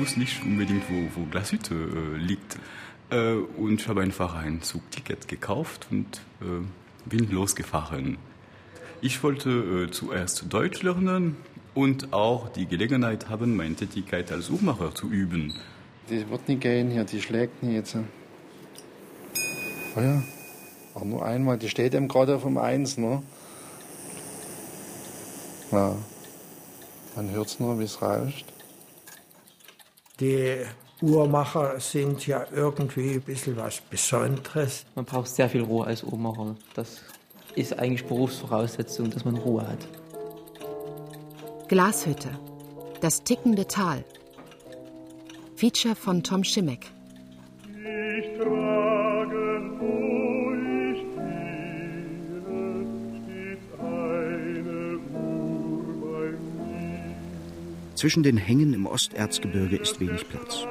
wusste nicht unbedingt, wo, wo Glashütte äh, liegt. Äh, und ich habe einfach ein Zugticket gekauft und äh, bin losgefahren. Ich wollte äh, zuerst Deutsch lernen und auch die Gelegenheit haben, meine Tätigkeit als Uhrmacher zu üben. Die wird nicht gehen hier, die schlägt nicht jetzt. Oh ja, auch nur einmal. Die steht eben gerade auf dem Eins, ne? Ja. Man hört es nur, wie es rauscht. Die Uhrmacher sind ja irgendwie ein bisschen was Besonderes. Man braucht sehr viel Ruhe als Uhrmacher. Das ist eigentlich Berufsvoraussetzung, dass man Ruhe hat. Glashütte. Das tickende Tal. Feature von Tom Schimmeck. Zwischen den Hängen im Osterzgebirge ist wenig Platz.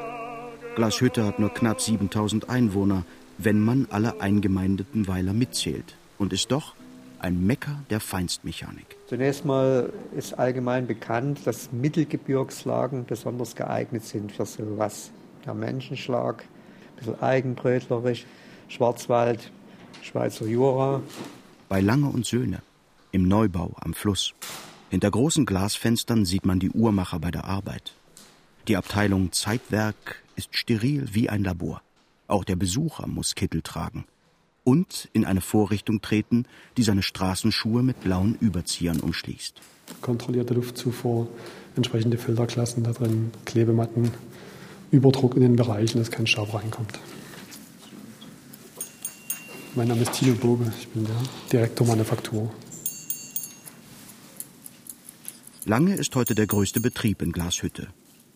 Glashütte hat nur knapp 7000 Einwohner, wenn man alle eingemeindeten Weiler mitzählt, und ist doch ein Mecker der Feinstmechanik. Zunächst mal ist allgemein bekannt, dass Mittelgebirgslagen besonders geeignet sind für sowas. Der Menschenschlag, ein bisschen eigenbrötlerisch, Schwarzwald, Schweizer Jura. Bei Lange und Söhne, im Neubau am Fluss. Hinter großen Glasfenstern sieht man die Uhrmacher bei der Arbeit. Die Abteilung Zeitwerk ist steril wie ein Labor. Auch der Besucher muss Kittel tragen und in eine Vorrichtung treten, die seine Straßenschuhe mit blauen Überziehern umschließt. Kontrollierte Luftzufuhr, entsprechende Filterklassen da drin, Klebematten, Überdruck in den Bereichen, dass kein Staub reinkommt. Mein Name ist Tino Bobe, ich bin der Direktor Manufaktur. Lange ist heute der größte Betrieb in Glashütte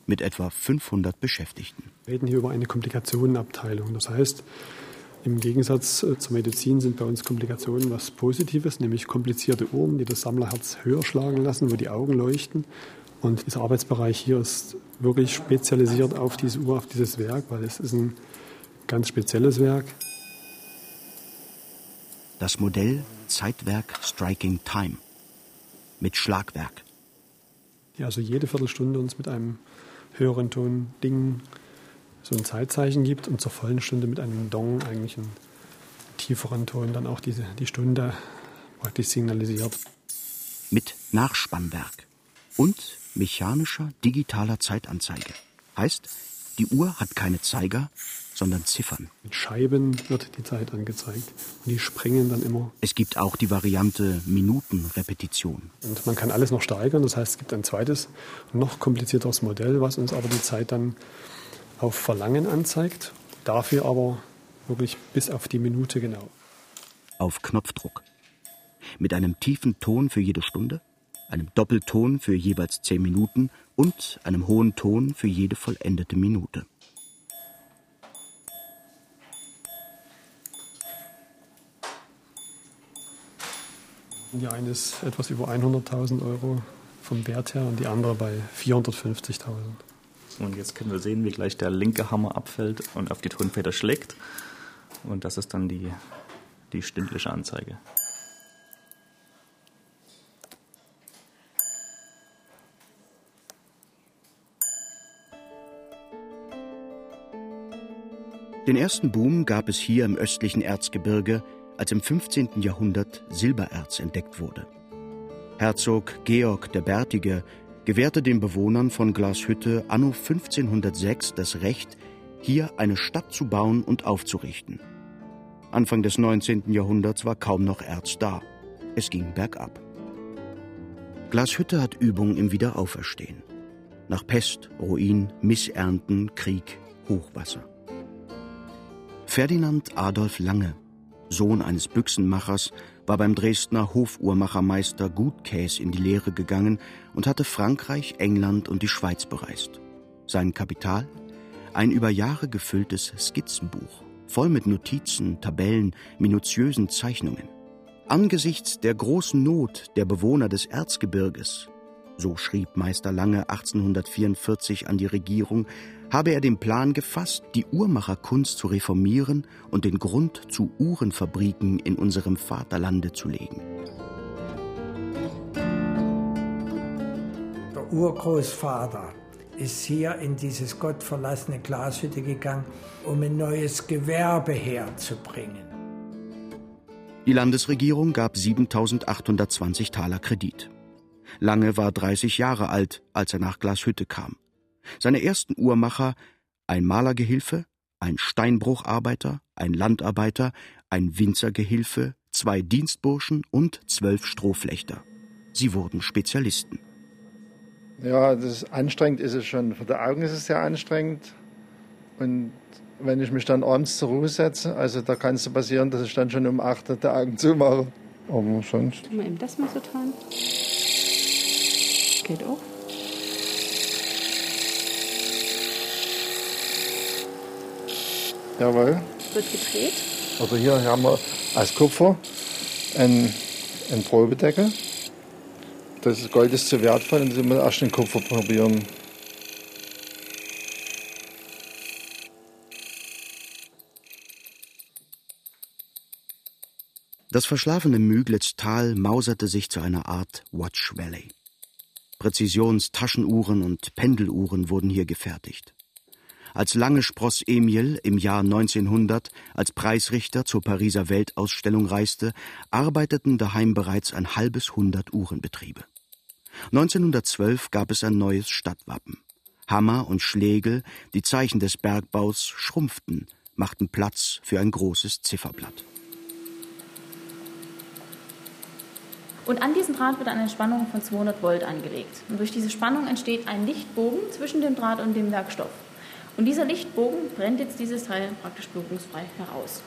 mit etwa 500 Beschäftigten. Wir reden hier über eine Komplikationenabteilung. Das heißt, im Gegensatz äh, zur Medizin sind bei uns Komplikationen was Positives, nämlich komplizierte Uhren, die das Sammlerherz höher schlagen lassen, wo die Augen leuchten. Und dieser Arbeitsbereich hier ist wirklich spezialisiert auf diese Uhr, auf dieses Werk, weil es ist ein ganz spezielles Werk. Das Modell Zeitwerk Striking Time mit Schlagwerk. Die also jede Viertelstunde uns mit einem höheren Ton Ding so ein Zeitzeichen gibt und zur vollen Stunde mit einem Dong eigentlich einen tieferen Ton dann auch diese, die Stunde praktisch signalisiert. Mit Nachspannwerk und mechanischer digitaler Zeitanzeige. Heißt, die Uhr hat keine Zeiger, sondern Ziffern. Mit Scheiben wird die Zeit angezeigt und die springen dann immer. Es gibt auch die Variante Minutenrepetition. Und man kann alles noch steigern, das heißt, es gibt ein zweites, noch komplizierteres Modell, was uns aber die Zeit dann auf Verlangen anzeigt, dafür aber wirklich bis auf die Minute genau. Auf Knopfdruck. Mit einem tiefen Ton für jede Stunde, einem Doppelton für jeweils zehn Minuten und einem hohen Ton für jede vollendete Minute. Die eine ist etwas über 100.000 Euro vom Wert her und die andere bei 450.000. Und jetzt können wir sehen, wie gleich der linke Hammer abfällt und auf die Tonfeder schlägt. Und das ist dann die, die stündliche Anzeige. Den ersten Boom gab es hier im östlichen Erzgebirge, als im 15. Jahrhundert Silbererz entdeckt wurde. Herzog Georg der Bärtige gewährte den Bewohnern von Glashütte anno 1506 das Recht, hier eine Stadt zu bauen und aufzurichten. Anfang des 19. Jahrhunderts war kaum noch Erz da. Es ging bergab. Glashütte hat Übung im Wiederauferstehen. Nach Pest, Ruin, Missernten, Krieg, Hochwasser. Ferdinand Adolf Lange, Sohn eines Büchsenmachers, war beim Dresdner Hofuhrmachermeister Gutkäs in die Lehre gegangen und hatte Frankreich, England und die Schweiz bereist. Sein Kapital? Ein über Jahre gefülltes Skizzenbuch, voll mit Notizen, Tabellen, minutiösen Zeichnungen. Angesichts der großen Not der Bewohner des Erzgebirges, so schrieb Meister Lange 1844 an die Regierung, habe er den Plan gefasst, die Uhrmacherkunst zu reformieren und den Grund zu Uhrenfabriken in unserem Vaterlande zu legen. Der Urgroßvater ist hier in dieses gottverlassene Glashütte gegangen, um ein neues Gewerbe herzubringen. Die Landesregierung gab 7820 Taler Kredit. Lange war 30 Jahre alt, als er nach Glashütte kam. Seine ersten Uhrmacher, ein Malergehilfe, ein Steinbrucharbeiter, ein Landarbeiter, ein Winzergehilfe, zwei Dienstburschen und zwölf Strohflechter. Sie wurden Spezialisten. Ja, das ist anstrengend ist es schon. Für die Augen ist es sehr anstrengend. Und wenn ich mich dann abends zur Ruhe setze, also da kann es passieren, dass ich dann schon um 8 Uhr die Augen zumache. Aber sonst. Mal eben das mal so tun. Geht auch. Jawohl. Wird gedreht. Also hier haben wir als Kupfer einen, einen Probedeckel. Das Gold ist zu wertvoll und müssen wir erst den Kupfer probieren. Das verschlafene Müglitztal mauserte sich zu einer Art Watch Valley. Präzisionstaschenuhren und Pendeluhren wurden hier gefertigt. Als lange Spross Emil im Jahr 1900 als Preisrichter zur Pariser Weltausstellung reiste, arbeiteten daheim bereits ein halbes Hundert Uhrenbetriebe. 1912 gab es ein neues Stadtwappen. Hammer und Schlegel, die Zeichen des Bergbaus, schrumpften, machten Platz für ein großes Zifferblatt. Und an diesen Draht wird eine Spannung von 200 Volt angelegt. Und durch diese Spannung entsteht ein Lichtbogen zwischen dem Draht und dem Werkstoff. Und dieser Lichtbogen brennt jetzt dieses Teil praktisch berührungsfrei heraus.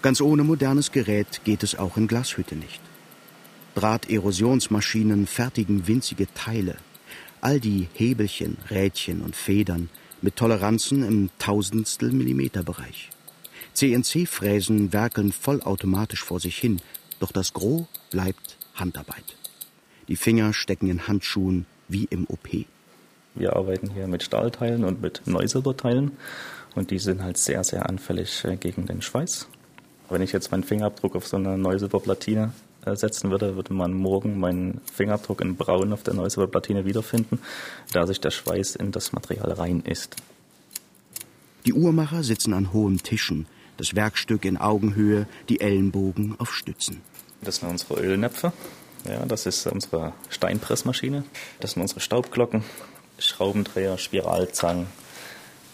Ganz ohne modernes Gerät geht es auch in Glashütte nicht. Drahterosionsmaschinen fertigen winzige Teile. All die Hebelchen, Rädchen und Federn mit Toleranzen im Tausendstel Millimeter. CNC-Fräsen werkeln vollautomatisch vor sich hin, doch das Gros bleibt Handarbeit. Die Finger stecken in Handschuhen wie im OP. Wir arbeiten hier mit Stahlteilen und mit Neusilberteilen und die sind halt sehr, sehr anfällig äh, gegen den Schweiß. Wenn ich jetzt meinen Fingerabdruck auf so eine Neusilberplatine äh, setzen würde, würde man morgen meinen Fingerabdruck in Braun auf der Neusilberplatine wiederfinden, da sich der Schweiß in das Material rein ist. Die Uhrmacher sitzen an hohen Tischen, das Werkstück in Augenhöhe, die Ellenbogen auf Stützen. Das sind unsere Ölnäpfe. Ja, das ist unsere Steinpressmaschine. Das sind unsere Staubglocken, Schraubendreher, Spiralzangen,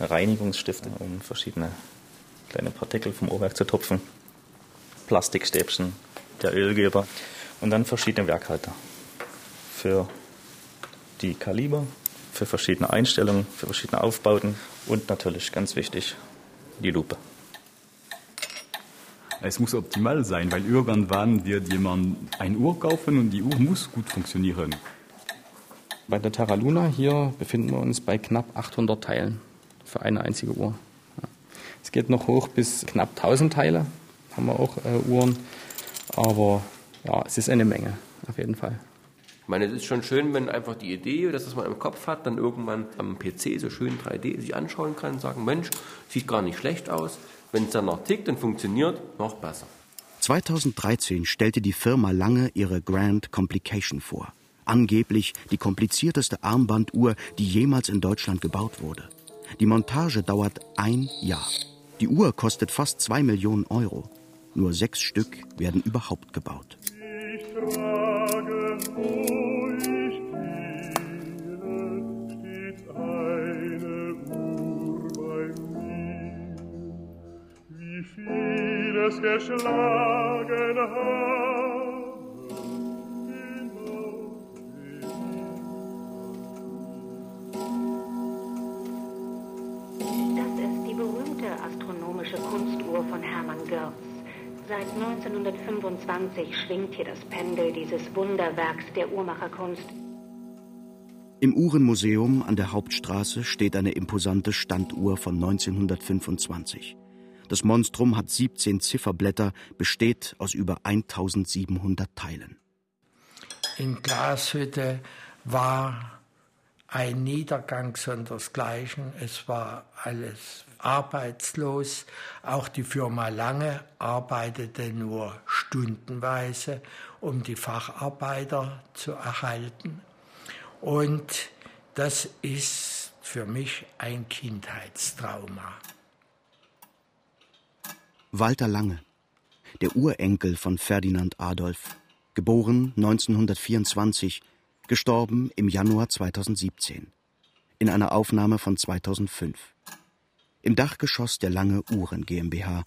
Reinigungsstifte, um verschiedene kleine Partikel vom Ohrwerk zu tupfen, Plastikstäbchen, der Ölgeber und dann verschiedene Werkhalter für die Kaliber, für verschiedene Einstellungen, für verschiedene Aufbauten und natürlich ganz wichtig die Lupe. Es muss optimal sein, weil irgendwann wird jemand eine Uhr kaufen und die Uhr muss gut funktionieren. Bei der Terra Luna hier befinden wir uns bei knapp 800 Teilen für eine einzige Uhr. Es geht noch hoch bis knapp 1000 Teile, haben wir auch äh, Uhren. Aber ja, es ist eine Menge, auf jeden Fall. Ich meine, es ist schon schön, wenn einfach die Idee, dass das man im Kopf hat, dann irgendwann am PC so schön 3D sich anschauen kann und sagen, Mensch, sieht gar nicht schlecht aus. Wenn es dann noch tickt und funktioniert, noch besser. 2013 stellte die Firma Lange ihre Grand Complication vor. Angeblich die komplizierteste Armbanduhr, die jemals in Deutschland gebaut wurde. Die Montage dauert ein Jahr. Die Uhr kostet fast zwei Millionen Euro. Nur sechs Stück werden überhaupt gebaut. Ich frage, wo es geschlagen habe, genau Das ist die berühmte astronomische Kunstuhr von Hermann Görz. Seit 1925 schwingt hier das Pendel dieses Wunderwerks der Uhrmacherkunst. Im Uhrenmuseum an der Hauptstraße steht eine imposante Standuhr von 1925. Das Monstrum hat 17 Zifferblätter, besteht aus über 1700 Teilen. In Glashütte war ein Niedergang sondersgleichen. Es war alles arbeitslos. Auch die Firma Lange arbeitete nur stundenweise, um die Facharbeiter zu erhalten. Und das ist für mich ein Kindheitstrauma. Walter Lange, der Urenkel von Ferdinand Adolf, geboren 1924, gestorben im Januar 2017, in einer Aufnahme von 2005. Im Dachgeschoss der Lange Uhren GmbH.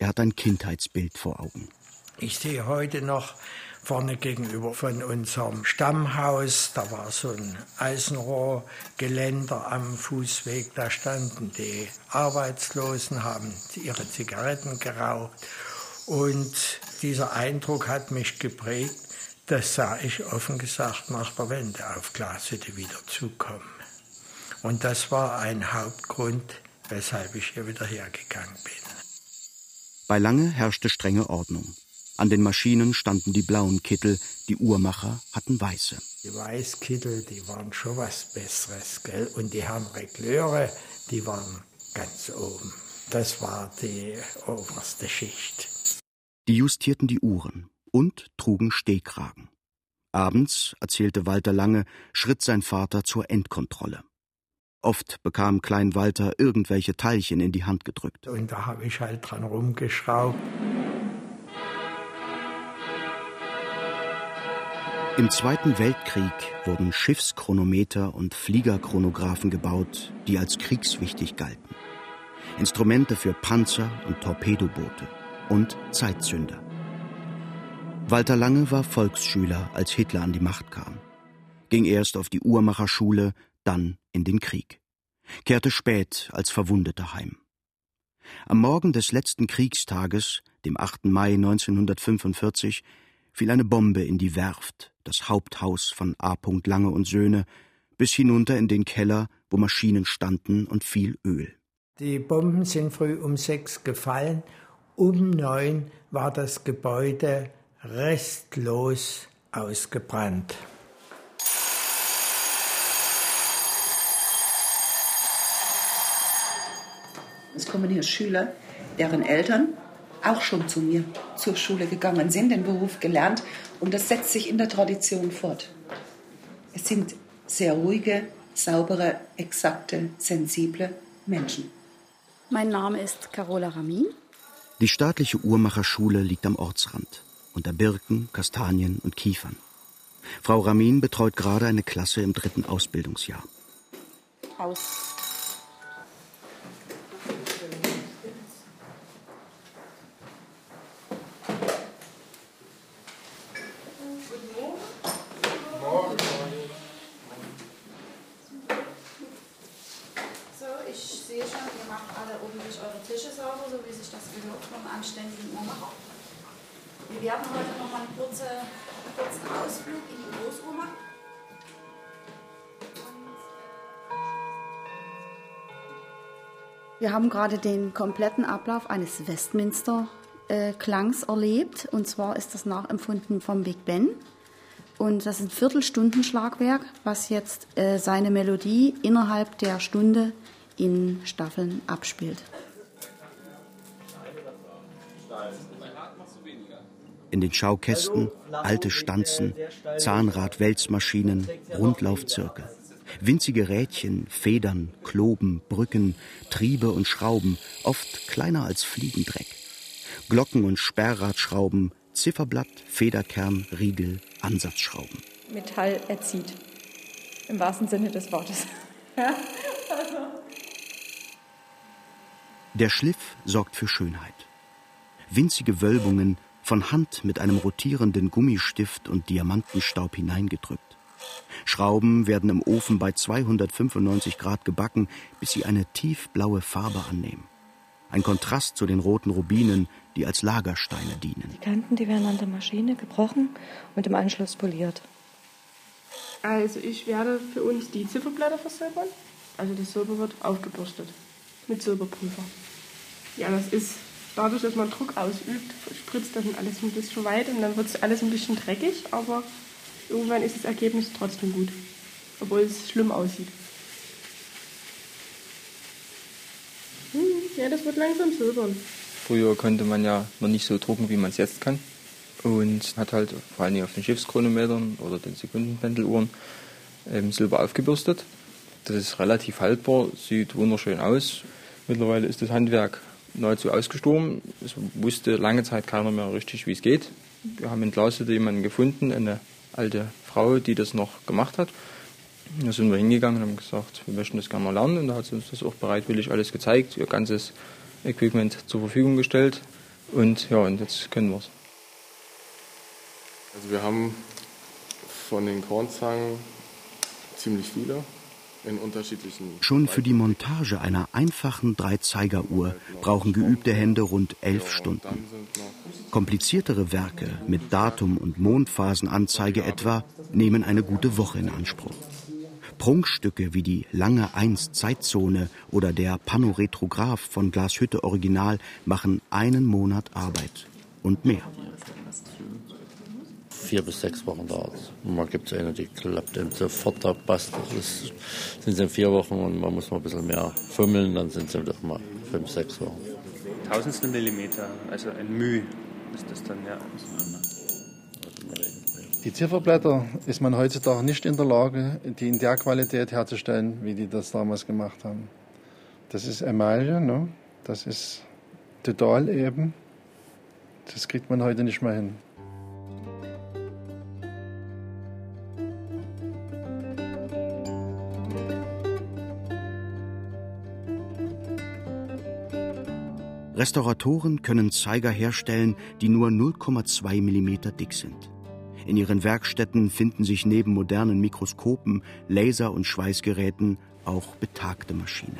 Er hat ein Kindheitsbild vor Augen. Ich sehe heute noch vorne gegenüber von unserem Stammhaus, da war so ein Eisenrohrgeländer am Fußweg, da standen die Arbeitslosen, haben ihre Zigaretten geraucht und dieser Eindruck hat mich geprägt, das sah ich offen gesagt nach der Wende auf Glashütte wieder zukommen. Und das war ein Hauptgrund, weshalb ich hier wieder hergegangen bin. Bei Lange herrschte strenge Ordnung. An den Maschinen standen die blauen Kittel, die Uhrmacher hatten weiße. Die Weißkittel, die waren schon was Besseres, gell? Und die Herren Regleure, die waren ganz oben. Das war die oberste Schicht. Die justierten die Uhren und trugen Stehkragen. Abends, erzählte Walter Lange, schritt sein Vater zur Endkontrolle. Oft bekam Klein Walter irgendwelche Teilchen in die Hand gedrückt. Und da habe ich halt dran rumgeschraubt. Im Zweiten Weltkrieg wurden Schiffschronometer und Fliegerchronographen gebaut, die als kriegswichtig galten. Instrumente für Panzer und Torpedoboote und Zeitzünder. Walter Lange war Volksschüler, als Hitler an die Macht kam. Ging erst auf die Uhrmacherschule, dann in den Krieg. Kehrte spät als Verwundeter heim. Am Morgen des letzten Kriegstages, dem 8. Mai 1945, fiel eine Bombe in die Werft, das Haupthaus von A. Lange und Söhne, bis hinunter in den Keller, wo Maschinen standen und viel Öl. Die Bomben sind früh um sechs gefallen. Um neun war das Gebäude restlos ausgebrannt. Es kommen hier Schüler, deren Eltern auch schon zu mir zur Schule gegangen sind, den Beruf gelernt und das setzt sich in der Tradition fort. Es sind sehr ruhige, saubere, exakte, sensible Menschen. Mein Name ist Carola Ramin. Die staatliche Uhrmacherschule liegt am Ortsrand, unter Birken, Kastanien und Kiefern. Frau Ramin betreut gerade eine Klasse im dritten Ausbildungsjahr. Aus haben gerade den kompletten Ablauf eines Westminster-Klangs erlebt. Und zwar ist das nachempfunden vom Big Ben. Und das ist ein Viertelstundenschlagwerk, was jetzt äh, seine Melodie innerhalb der Stunde in Staffeln abspielt. In den Schaukästen alte Stanzen, Zahnrad-Wälzmaschinen, Rundlaufzirkel. Winzige Rädchen, Federn, Kloben, Brücken, Triebe und Schrauben, oft kleiner als Fliegendreck. Glocken und Sperrradschrauben, Zifferblatt, Federkern, Riegel, Ansatzschrauben. Metall erzieht. Im wahrsten Sinne des Wortes. Ja, also. Der Schliff sorgt für Schönheit. Winzige Wölbungen, von Hand mit einem rotierenden Gummistift und Diamantenstaub hineingedrückt. Schrauben werden im Ofen bei 295 Grad gebacken, bis sie eine tiefblaue Farbe annehmen. Ein Kontrast zu den roten Rubinen, die als Lagersteine dienen. Die Kanten, die werden an der Maschine gebrochen und im Anschluss poliert. Also ich werde für uns die Zifferblätter versilbern. Also das Silber wird aufgebürstet mit Silberpulver. Ja, das ist dadurch, dass man Druck ausübt, spritzt das alles ein bisschen weit und dann wird es alles ein bisschen dreckig, aber irgendwann ist das Ergebnis trotzdem gut, obwohl es schlimm aussieht. Hm, ja, das wird langsam silbern. Früher konnte man ja noch nicht so drucken, wie man es jetzt kann. Und hat halt vor allem auf den Schiffschronometern oder den Sekundenpendeluhren ähm, Silber aufgebürstet. Das ist relativ haltbar, sieht wunderschön aus. Mittlerweile ist das Handwerk nahezu ausgestorben. Es wusste lange Zeit keiner mehr richtig, wie es geht. Wir haben in Glashütte jemanden gefunden, eine alte Frau, die das noch gemacht hat. Da sind wir hingegangen und haben gesagt, wir möchten das gerne mal lernen. Und da hat sie uns das auch bereitwillig alles gezeigt, ihr ganzes Equipment zur Verfügung gestellt. Und ja, und jetzt können wir es. Also wir haben von den Kornzangen ziemlich viele. Schon für die Montage einer einfachen Dreizeigeruhr brauchen geübte Hände rund elf Stunden. Kompliziertere Werke mit Datum und Mondphasenanzeige etwa nehmen eine gute Woche in Anspruch. Prunkstücke wie die Lange 1 Zeitzone oder der Panoretrograph von Glashütte Original machen einen Monat Arbeit und mehr. Vier bis sechs Wochen dauert es. Mal gibt es eine, die klappt eben sofort, da passt. Das sind sie in vier Wochen und man muss mal ein bisschen mehr fummeln, dann sind sie doch mal fünf, sechs Wochen. Tausendstel Millimeter, also ein Müh ist das dann, ja. Die Zifferblätter ist man heutzutage nicht in der Lage, die in der Qualität herzustellen, wie die das damals gemacht haben. Das ist Emaille, ne? das ist total eben. Das kriegt man heute nicht mehr hin. Restauratoren können Zeiger herstellen, die nur 0,2 mm dick sind. In ihren Werkstätten finden sich neben modernen Mikroskopen, Laser- und Schweißgeräten auch betagte Maschinen.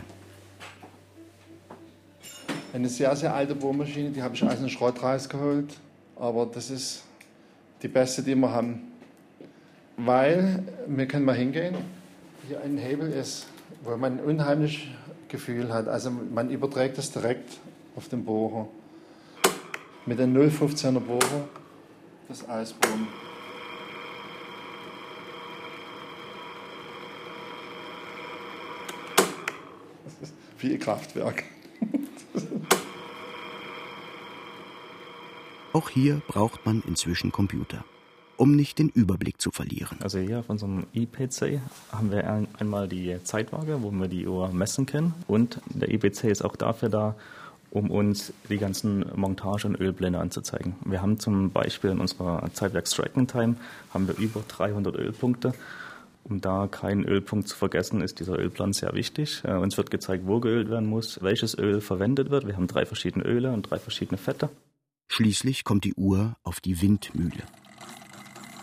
Eine sehr, sehr alte Bohrmaschine, die habe ich aus dem Schrott rausgeholt. Aber das ist die beste, die wir haben. Weil wir können mal hingehen, hier ein Hebel ist, wo man ein unheimliches Gefühl hat. Also man überträgt das direkt auf den Bohrer. Mit dem 015er Bohrer das Ausbohren. Das ist wie ein Kraftwerk. Auch hier braucht man inzwischen Computer, um nicht den Überblick zu verlieren. Also hier auf unserem IPC haben wir ein, einmal die Zeitwaage, wo wir die Uhr messen können. Und der IPC ist auch dafür da, um uns die ganzen Montage- und Ölpläne anzuzeigen. Wir haben zum Beispiel in unserer Zeitwerk Striking Time haben wir über 300 Ölpunkte. Um da keinen Ölpunkt zu vergessen, ist dieser Ölplan sehr wichtig. Äh, uns wird gezeigt, wo geölt werden muss, welches Öl verwendet wird. Wir haben drei verschiedene Öle und drei verschiedene Fette. Schließlich kommt die Uhr auf die Windmühle.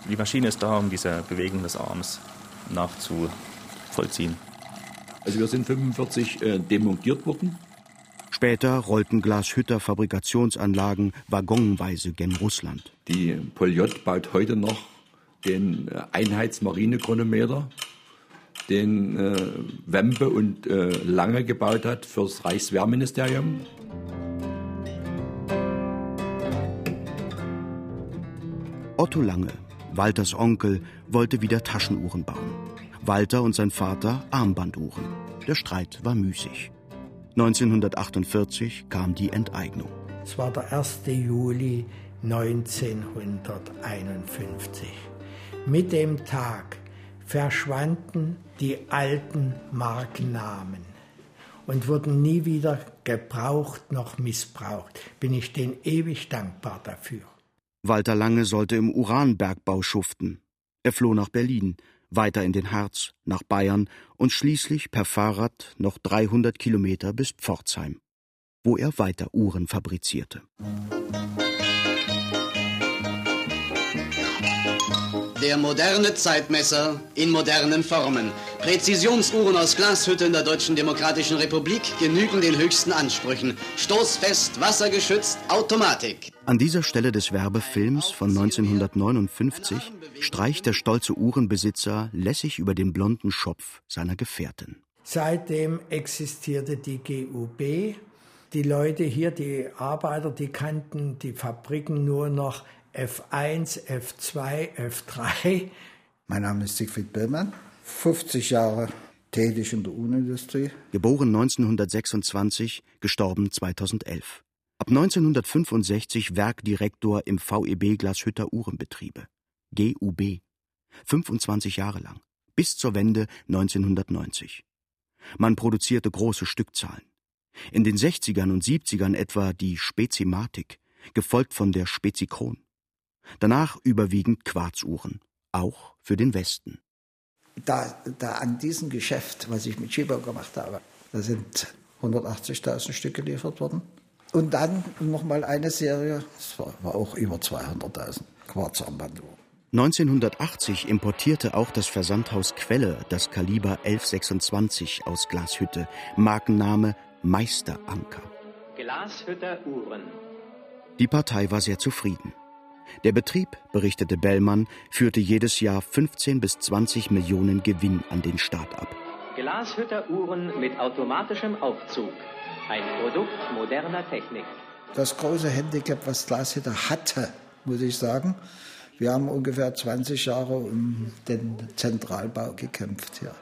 Die Maschine ist da, um diese Bewegung des Arms nachzuvollziehen. Also wir sind 45 äh, demontiert worden. Später rollten Glashütter Fabrikationsanlagen waggonweise gen Russland. Die Poljot baut heute noch den äh, Einheitsmarinechronometer, den äh, Wempe und äh, Lange gebaut hat fürs Reichswehrministerium. Otto Lange, Walters Onkel, wollte wieder Taschenuhren bauen. Walter und sein Vater Armbanduhren. Der Streit war müßig. 1948 kam die Enteignung. Es war der 1. Juli 1951. Mit dem Tag verschwanden die alten Markennamen und wurden nie wieder gebraucht noch missbraucht. Bin ich denen ewig dankbar dafür. Walter Lange sollte im Uranbergbau schuften. Er floh nach Berlin, weiter in den Harz, nach Bayern und schließlich per Fahrrad noch 300 Kilometer bis Pforzheim, wo er weiter Uhren fabrizierte. Der moderne Zeitmesser in modernen Formen. Präzisionsuhren aus Glashütte in der Deutschen Demokratischen Republik genügen den höchsten Ansprüchen. Stoßfest, wassergeschützt, Automatik. An dieser Stelle des Werbefilms von 1959 streicht der stolze Uhrenbesitzer lässig über den blonden Schopf seiner Gefährtin. Seitdem existierte die GUB. Die Leute hier, die Arbeiter, die kannten die Fabriken nur noch F1, F2, F3. Mein Name ist Siegfried Billmann, 50 Jahre tätig in der Uhrenindustrie. Geboren 1926, gestorben 2011. Ab 1965 Werkdirektor im VEB Glashütter Uhrenbetriebe. GUB. 25 Jahre lang. Bis zur Wende 1990. Man produzierte große Stückzahlen. In den 60ern und 70ern etwa die Spezimatik, gefolgt von der Spezikron. Danach überwiegend Quarzuhren, auch für den Westen. Da, da an diesem Geschäft, was ich mit Schiebau gemacht habe, da sind 180.000 Stück geliefert worden. Und dann nochmal eine Serie, das war, war auch über 200.000 Quarzarmbanduhren. 1980 importierte auch das Versandhaus Quelle das Kaliber 1126 aus Glashütte, Markenname Meisteranker. Glashütter Uhren. Die Partei war sehr zufrieden. Der Betrieb, berichtete Bellmann, führte jedes Jahr 15 bis 20 Millionen Gewinn an den Staat ab. Glashütter Uhren mit automatischem Aufzug. Ein Produkt moderner Technik. Das große Handicap, was Glashütter hatte, muss ich sagen, wir haben ungefähr 20 Jahre um den Zentralbau gekämpft hier.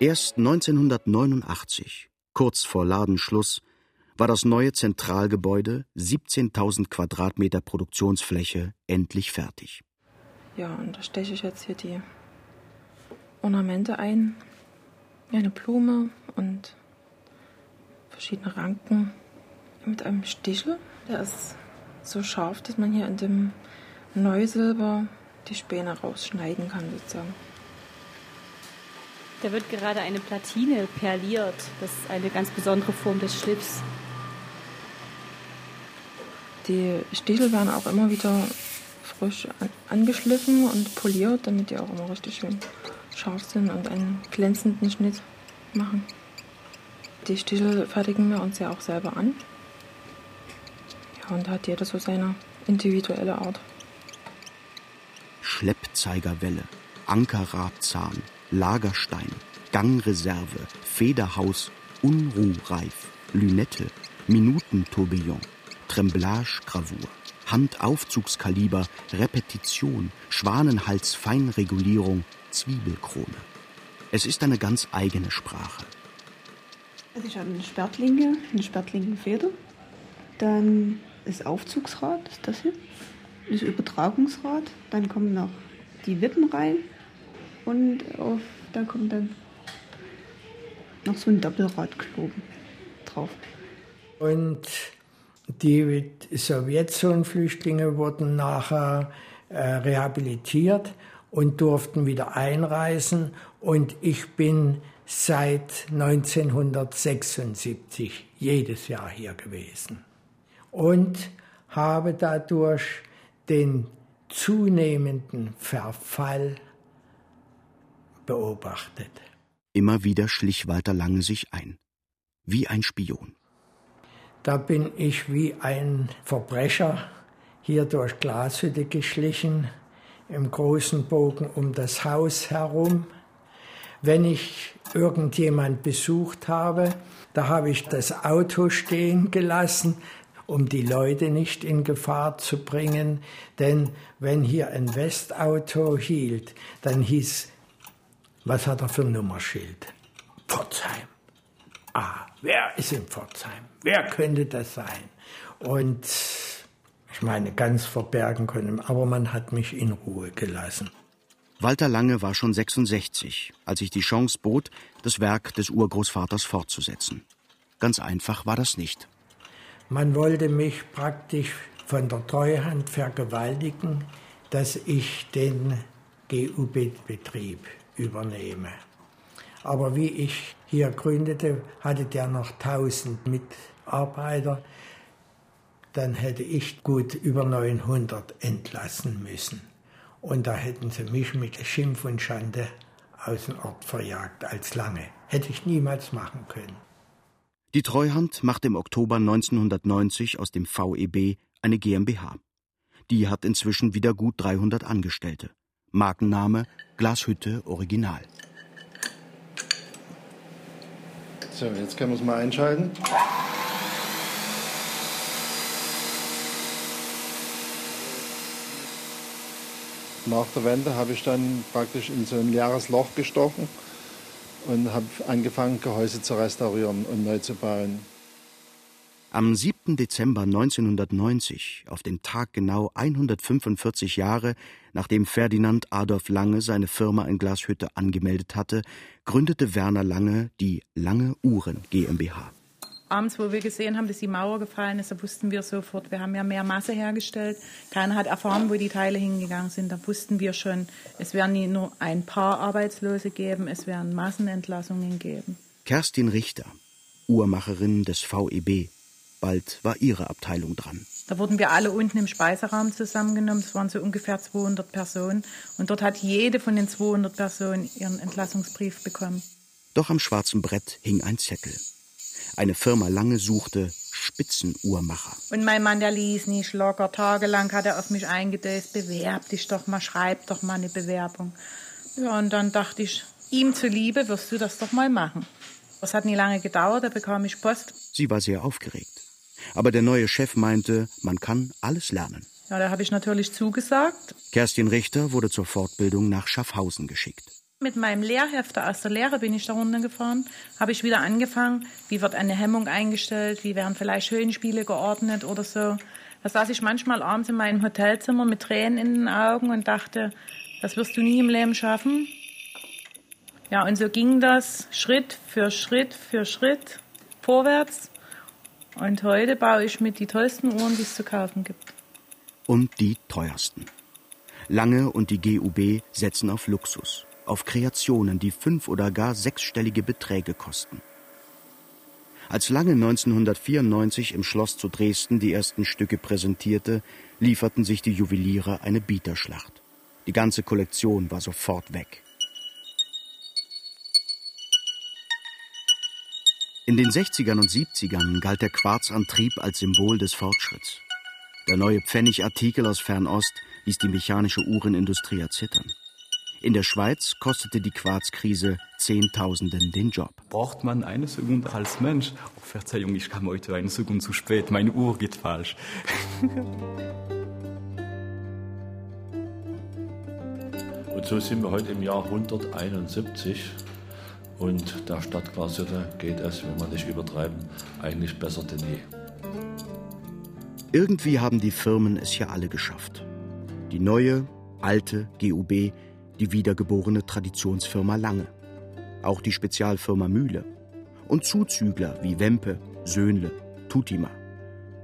Erst 1989, kurz vor Ladenschluss, war das neue Zentralgebäude, 17.000 Quadratmeter Produktionsfläche, endlich fertig. Ja, und da steche ich jetzt hier die Ornamente ein. Eine Blume und verschiedene Ranken mit einem Stichel. Der ist so scharf, dass man hier in dem Neusilber die Späne rausschneiden kann, sozusagen. Da wird gerade eine Platine perliert. Das ist eine ganz besondere Form des Schliffs. Die Stichel werden auch immer wieder frisch angeschliffen und poliert, damit die auch immer richtig schön scharf sind und einen glänzenden Schnitt machen. Die Stichel fertigen wir uns ja auch selber an. Ja, und da hat jeder so seine individuelle Art. Schleppzeigerwelle, Ankerradzahn, Lagerstein, Gangreserve, Federhaus, Unruhreif, Lünette, Minutentourbillon, Tremblage-Gravur, Handaufzugskaliber, Repetition, Schwanenhals-Feinregulierung, Zwiebelkrone. Es ist eine ganz eigene Sprache. Also ich habe eine Spertlinge, eine Spertlingenfeder, dann das Aufzugsrad, das ist das hier, das Übertragungsrad, dann kommen noch die Wippen rein und auf, da kommt dann noch so ein Doppelradknoten drauf. Und die Sowjetsohnflüchtlinge wurden nachher äh, rehabilitiert und durften wieder einreisen. Und ich bin seit 1976 jedes Jahr hier gewesen und habe dadurch den zunehmenden Verfall beobachtet. Immer wieder schlich Walter Lange sich ein, wie ein Spion. Da bin ich wie ein Verbrecher hier durch Glashütte geschlichen, im großen Bogen um das Haus herum. Wenn ich irgendjemand besucht habe, da habe ich das Auto stehen gelassen, um die Leute nicht in Gefahr zu bringen. Denn wenn hier ein Westauto hielt, dann hieß, was hat er für ein Nummerschild? Wer ist in Pforzheim? Wer könnte das sein? Und ich meine, ganz verbergen können, aber man hat mich in Ruhe gelassen. Walter Lange war schon 66, als sich die Chance bot, das Werk des Urgroßvaters fortzusetzen. Ganz einfach war das nicht. Man wollte mich praktisch von der Treuhand vergewaltigen, dass ich den GUB-Betrieb übernehme. Aber wie ich hier gründete, hatte der noch 1000 Mitarbeiter. Dann hätte ich gut über 900 entlassen müssen. Und da hätten sie mich mit Schimpf und Schande aus dem Ort verjagt als lange. Hätte ich niemals machen können. Die Treuhand macht im Oktober 1990 aus dem VEB eine GmbH. Die hat inzwischen wieder gut 300 Angestellte. Markenname Glashütte Original. So, jetzt können wir es mal einschalten. Nach der Wende habe ich dann praktisch in so ein leeres Loch gestochen und habe angefangen, Gehäuse zu restaurieren und neu zu bauen. Am 7. Dezember 1990, auf den Tag genau 145 Jahre, nachdem Ferdinand Adolf Lange seine Firma in Glashütte angemeldet hatte, gründete Werner Lange die Lange Uhren GmbH. Abends, wo wir gesehen haben, dass die Mauer gefallen ist, da wussten wir sofort, wir haben ja mehr Masse hergestellt. Keiner hat erfahren, wo die Teile hingegangen sind. Da wussten wir schon, es werden nie nur ein paar Arbeitslose geben, es werden Massenentlassungen geben. Kerstin Richter, Uhrmacherin des VEB. Bald war ihre Abteilung dran. Da wurden wir alle unten im Speiseraum zusammengenommen. Es waren so ungefähr 200 Personen. Und dort hat jede von den 200 Personen ihren Entlassungsbrief bekommen. Doch am schwarzen Brett hing ein Zettel. Eine Firma lange suchte Spitzenuhrmacher. Und mein Mann, der ließ nicht locker. Tagelang hat er auf mich eingedöst. Bewerb dich doch mal, schreib doch mal eine Bewerbung. Ja, und dann dachte ich, ihm zuliebe wirst du das doch mal machen. Das hat nie lange gedauert, da bekam ich Post. Sie war sehr aufgeregt. Aber der neue Chef meinte, man kann alles lernen. Ja, da habe ich natürlich zugesagt. Kerstin Richter wurde zur Fortbildung nach Schaffhausen geschickt. Mit meinem Lehrhefter aus der Lehre bin ich da runtergefahren, habe ich wieder angefangen, wie wird eine Hemmung eingestellt, wie werden vielleicht Höhenspiele geordnet oder so. Da saß ich manchmal abends in meinem Hotelzimmer mit Tränen in den Augen und dachte, das wirst du nie im Leben schaffen. Ja, und so ging das Schritt für Schritt für Schritt vorwärts. Und heute baue ich mit die tollsten Uhren, die es zu kaufen gibt. Und die teuersten. Lange und die GUB setzen auf Luxus auf Kreationen, die fünf- oder gar sechsstellige Beträge kosten. Als Lange 1994 im Schloss zu Dresden die ersten Stücke präsentierte, lieferten sich die Juweliere eine Bieterschlacht. Die ganze Kollektion war sofort weg. In den 60ern und 70ern galt der Quarzantrieb als Symbol des Fortschritts. Der neue Pfennigartikel aus Fernost ließ die mechanische Uhrenindustrie erzittern. In der Schweiz kostete die Quarzkrise Zehntausenden den Job. Braucht man eine Sekunde als Mensch? Oh, Verzeihung, ich kam heute eine Sekunde zu spät. Meine Uhr geht falsch. Und so sind wir heute im Jahr 171. Und der Stadt Glashütte geht es, wenn man nicht übertreiben, eigentlich besser denn je. Irgendwie haben die Firmen es ja alle geschafft. Die neue, alte GUB die wiedergeborene Traditionsfirma Lange, auch die Spezialfirma Mühle und Zuzügler wie Wempe, Söhnle, Tutima.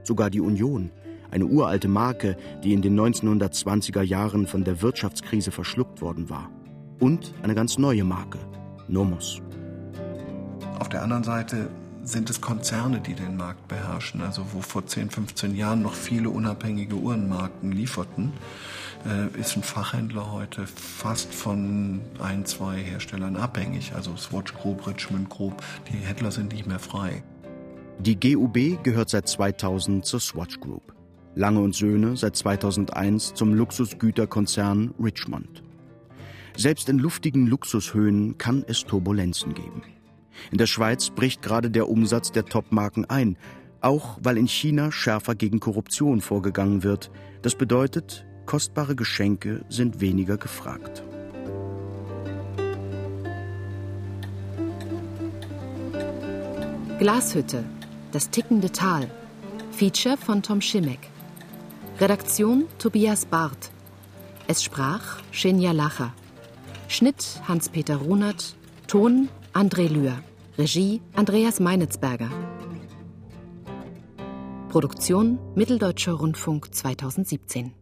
Sogar die Union, eine uralte Marke, die in den 1920er Jahren von der Wirtschaftskrise verschluckt worden war. Und eine ganz neue Marke, Nomos. Auf der anderen Seite sind es Konzerne, die den Markt beherrschen. Also wo vor 10, 15 Jahren noch viele unabhängige Uhrenmarken lieferten, äh, ist ein Fachhändler heute fast von ein, zwei Herstellern abhängig. Also Swatch Group, Richmond Group, die Händler sind nicht mehr frei. Die GUB gehört seit 2000 zur Swatch Group. Lange und Söhne seit 2001 zum Luxusgüterkonzern Richmond. Selbst in luftigen Luxushöhen kann es Turbulenzen geben. In der Schweiz bricht gerade der Umsatz der Topmarken ein, auch weil in China schärfer gegen Korruption vorgegangen wird. Das bedeutet, kostbare Geschenke sind weniger gefragt. Glashütte, das tickende Tal. Feature von Tom Schimek. Redaktion Tobias Barth. Es sprach Shenja Lacher. Schnitt Hans-Peter Runert. Ton André Lühr. Regie Andreas Meinitzberger. Produktion Mitteldeutscher Rundfunk 2017.